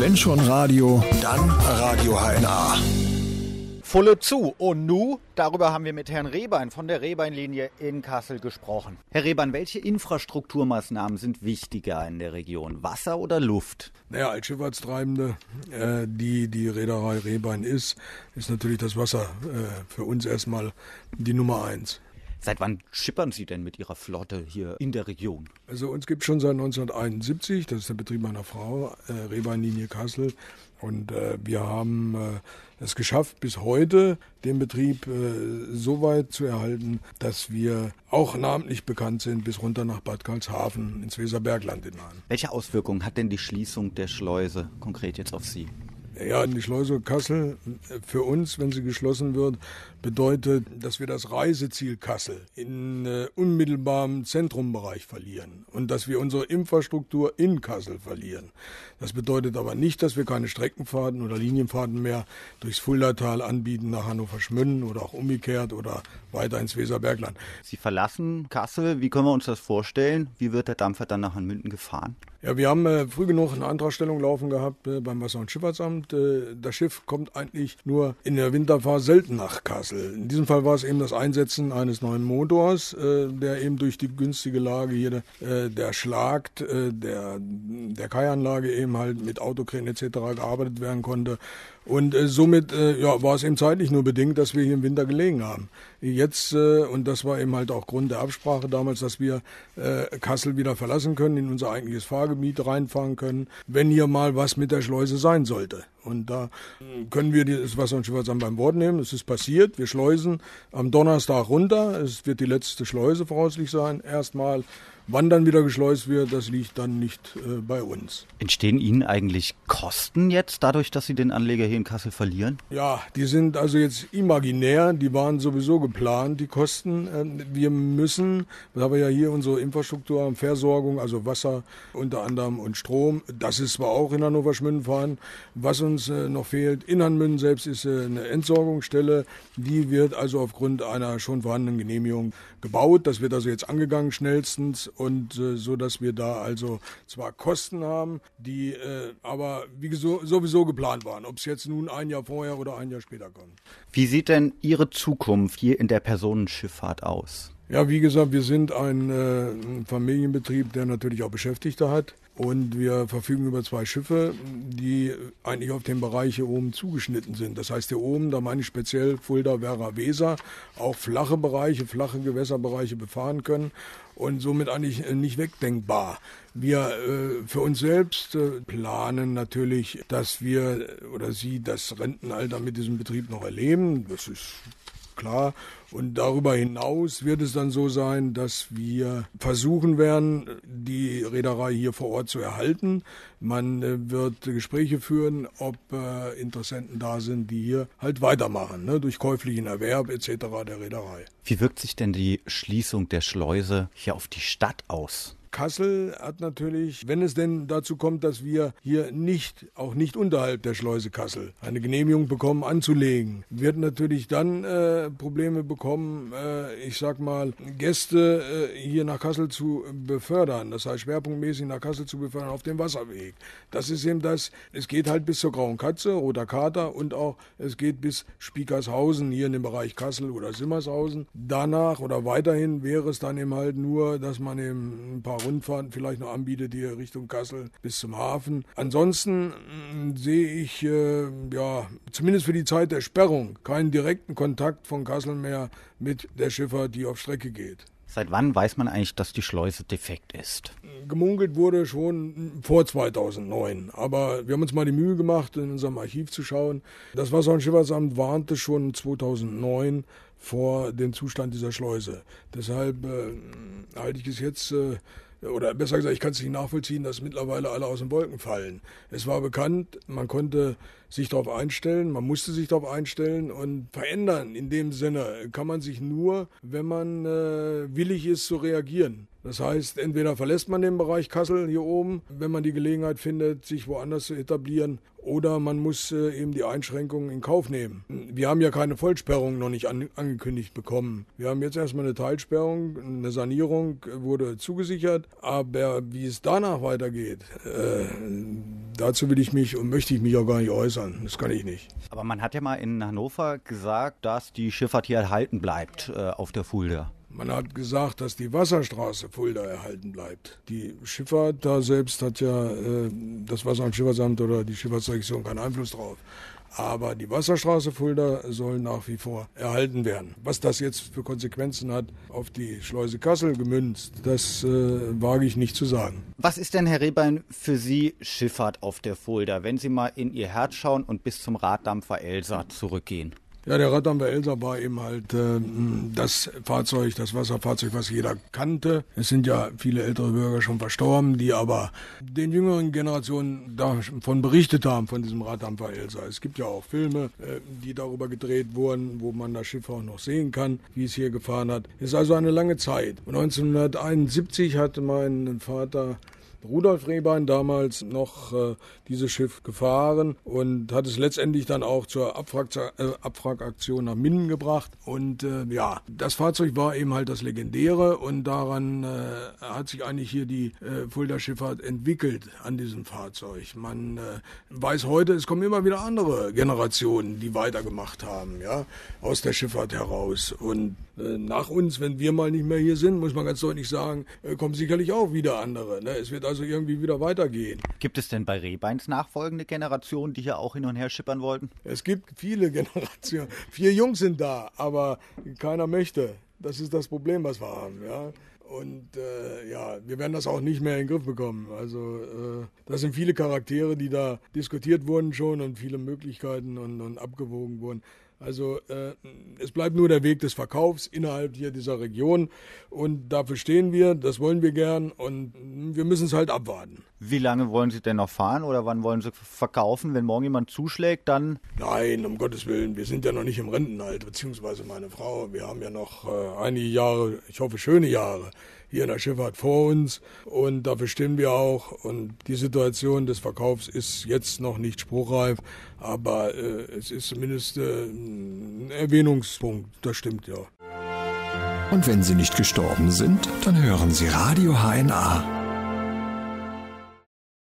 Wenn schon Radio, dann Radio HNA. Volle zu. Und nu, darüber haben wir mit Herrn Rehbein von der Rehbeinlinie in Kassel gesprochen. Herr Rehbein, welche Infrastrukturmaßnahmen sind wichtiger in der Region? Wasser oder Luft? Naja, als Schifffahrtstreibende, äh, die die Reederei Rehbein ist, ist natürlich das Wasser äh, für uns erstmal die Nummer eins. Seit wann schippern Sie denn mit Ihrer Flotte hier in der Region? Also uns gibt es schon seit 1971, das ist der Betrieb meiner Frau, äh, Rehbeinlinie Kassel. Und äh, wir haben äh, es geschafft, bis heute den Betrieb äh, so weit zu erhalten, dass wir auch namentlich bekannt sind bis runter nach Bad Karlshafen ins Weserbergland hinein. Welche Auswirkungen hat denn die Schließung der Schleuse konkret jetzt auf Sie? Ja, die Schleuse Kassel für uns, wenn sie geschlossen wird, bedeutet, dass wir das Reiseziel Kassel in äh, unmittelbarem Zentrumbereich verlieren und dass wir unsere Infrastruktur in Kassel verlieren. Das bedeutet aber nicht, dass wir keine Streckenfahrten oder Linienfahrten mehr durchs Fuldatal anbieten nach Hannover-Schmünden oder auch umgekehrt oder weiter ins Weserbergland. Sie verlassen Kassel. Wie können wir uns das vorstellen? Wie wird der Dampfer dann nach München gefahren? Ja, wir haben äh, früh genug eine Antragstellung laufen gehabt äh, beim Wasser- und Schifffahrtsamt. Äh, das Schiff kommt eigentlich nur in der Winterfahrt selten nach Kassel. In diesem Fall war es eben das Einsetzen eines neuen Motors, äh, der eben durch die günstige Lage hier äh, der Schlagt, äh, der, der Kaianlage eben halt mit Autokränen etc. gearbeitet werden konnte. Und äh, somit äh, ja, war es eben zeitlich nur bedingt, dass wir hier im Winter gelegen haben. Jetzt, äh, und das war eben halt auch Grund der Absprache damals, dass wir äh, Kassel wieder verlassen können, in unser eigentliches Fahrgebiet reinfahren können, wenn hier mal was mit der Schleuse sein sollte. Und da können wir das Wasser- und Schifffahrtsamt beim Wort nehmen. Es ist passiert. Wir schleusen am Donnerstag runter. Es wird die letzte Schleuse voraussichtlich sein. Erstmal Wann dann wieder geschleust wird, das liegt dann nicht äh, bei uns. Entstehen Ihnen eigentlich Kosten jetzt dadurch, dass Sie den Anleger hier in Kassel verlieren? Ja, die sind also jetzt imaginär, die waren sowieso geplant, die Kosten. Ähm, wir müssen, da wir ja hier unsere Infrastruktur haben, Versorgung, also Wasser unter anderem und Strom, das ist zwar auch in Hannover Schmünden vorhanden. Was uns äh, noch fehlt, in Hanmünden selbst ist äh, eine Entsorgungsstelle, die wird also aufgrund einer schon vorhandenen Genehmigung gebaut. Das wird also jetzt angegangen schnellstens und äh, so, dass wir da also zwar Kosten haben, die äh, aber wie so, sowieso geplant waren, ob es jetzt nun ein Jahr vorher oder ein Jahr später kommt. Wie sieht denn Ihre Zukunft hier in der Personenschifffahrt aus? Ja, wie gesagt, wir sind ein, äh, ein Familienbetrieb, der natürlich auch Beschäftigte hat. Und wir verfügen über zwei Schiffe, die eigentlich auf den Bereich hier oben zugeschnitten sind. Das heißt, hier oben, da meine ich speziell Fulda, Werra, Weser, auch flache Bereiche, flache Gewässerbereiche befahren können und somit eigentlich nicht wegdenkbar. Wir äh, für uns selbst äh, planen natürlich, dass wir oder Sie das Rentenalter mit diesem Betrieb noch erleben. Das ist klar. Und darüber hinaus wird es dann so sein, dass wir versuchen werden, die Reederei hier vor Ort zu erhalten. Man äh, wird Gespräche führen, ob äh, Interessenten da sind, die hier halt weitermachen, ne, durch käuflichen Erwerb etc. der Reederei. Wie wirkt sich denn die Schließung der Schleuse hier auf die Stadt aus? Kassel hat natürlich, wenn es denn dazu kommt, dass wir hier nicht, auch nicht unterhalb der Schleuse Kassel, eine Genehmigung bekommen anzulegen, wird natürlich dann äh, Probleme bekommen, äh, ich sag mal, Gäste äh, hier nach Kassel zu befördern, das heißt schwerpunktmäßig nach Kassel zu befördern auf dem Wasserweg. Das ist eben das, es geht halt bis zur Grauen Katze, Roter Kater und auch es geht bis Spiekershausen hier in dem Bereich Kassel oder Simmershausen. Danach oder weiterhin wäre es dann eben halt nur, dass man eben ein paar Rundfahrten vielleicht noch anbietet hier Richtung Kassel bis zum Hafen. Ansonsten mh, sehe ich äh, ja zumindest für die Zeit der Sperrung keinen direkten Kontakt von Kassel mehr mit der Schifffahrt, die auf Strecke geht. Seit wann weiß man eigentlich, dass die Schleuse defekt ist? Gemunkelt wurde schon vor 2009. Aber wir haben uns mal die Mühe gemacht, in unserem Archiv zu schauen. Das Wasser- und Schifffahrtsamt warnte schon 2009 vor dem Zustand dieser Schleuse. Deshalb äh, halte ich es jetzt äh, oder besser gesagt, ich kann es nicht nachvollziehen, dass mittlerweile alle aus den Wolken fallen. Es war bekannt, man konnte sich darauf einstellen, man musste sich darauf einstellen und verändern. In dem Sinne kann man sich nur, wenn man äh, willig ist zu reagieren. Das heißt, entweder verlässt man den Bereich Kassel hier oben, wenn man die Gelegenheit findet, sich woanders zu etablieren, oder man muss äh, eben die Einschränkungen in Kauf nehmen. Wir haben ja keine Vollsperrung noch nicht an, angekündigt bekommen. Wir haben jetzt erstmal eine Teilsperrung, eine Sanierung wurde zugesichert, aber wie es danach weitergeht, äh, dazu will ich mich und möchte ich mich auch gar nicht äußern. Das kann ich nicht. Aber man hat ja mal in Hannover gesagt, dass die Schifffahrt hier erhalten bleibt äh, auf der Fulda. Man hat gesagt, dass die Wasserstraße Fulda erhalten bleibt. Die Schifffahrt da selbst hat ja äh, das Wasser- und Schifffahrtsamt oder die Schifffahrtsdirektion keinen Einfluss drauf. Aber die Wasserstraße Fulda soll nach wie vor erhalten werden. Was das jetzt für Konsequenzen hat auf die Schleuse Kassel gemünzt, das äh, wage ich nicht zu sagen. Was ist denn, Herr Rehbein, für Sie Schifffahrt auf der Fulda, wenn Sie mal in Ihr Herz schauen und bis zum Raddampfer Elsa zurückgehen? Ja, der Raddampfer Elsa war eben halt äh, das Fahrzeug, das Wasserfahrzeug, was jeder kannte. Es sind ja viele ältere Bürger schon verstorben, die aber den jüngeren Generationen davon berichtet haben, von diesem Raddampfer Elsa. Es gibt ja auch Filme, äh, die darüber gedreht wurden, wo man das Schiff auch noch sehen kann, wie es hier gefahren hat. Es ist also eine lange Zeit. 1971 hatte mein Vater Rudolf Rehbein damals noch äh, dieses Schiff gefahren und hat es letztendlich dann auch zur Abfrag, äh, Abfragaktion nach Minden gebracht. Und äh, ja, das Fahrzeug war eben halt das Legendäre und daran äh, hat sich eigentlich hier die äh, Fulda Schifffahrt entwickelt an diesem Fahrzeug. Man äh, weiß heute, es kommen immer wieder andere Generationen, die weitergemacht haben, ja, aus der Schifffahrt heraus. Und äh, nach uns, wenn wir mal nicht mehr hier sind, muss man ganz deutlich sagen, äh, kommen sicherlich auch wieder andere. Ne? Es wird also irgendwie wieder weitergehen. Gibt es denn bei Rehbeins nachfolgende Generationen, die hier auch hin und her schippern wollten? Es gibt viele Generationen. Vier Jungs sind da, aber keiner möchte. Das ist das Problem, was wir haben. Ja? Und äh, ja, wir werden das auch nicht mehr in den Griff bekommen. Also äh, das sind viele Charaktere, die da diskutiert wurden schon und viele Möglichkeiten und, und abgewogen wurden. Also äh, es bleibt nur der Weg des Verkaufs innerhalb hier dieser Region und dafür stehen wir, das wollen wir gern und wir müssen es halt abwarten. Wie lange wollen Sie denn noch fahren oder wann wollen Sie verkaufen? Wenn morgen jemand zuschlägt, dann? Nein, um Gottes Willen, wir sind ja noch nicht im Rentenalter, beziehungsweise meine Frau, wir haben ja noch äh, einige Jahre, ich hoffe schöne Jahre hier in der Schifffahrt vor uns und dafür stehen wir auch. Und die Situation des Verkaufs ist jetzt noch nicht spruchreif, aber äh, es ist zumindest äh, ein Erwähnungspunkt, das stimmt ja. Und wenn Sie nicht gestorben sind, dann hören Sie Radio HNA.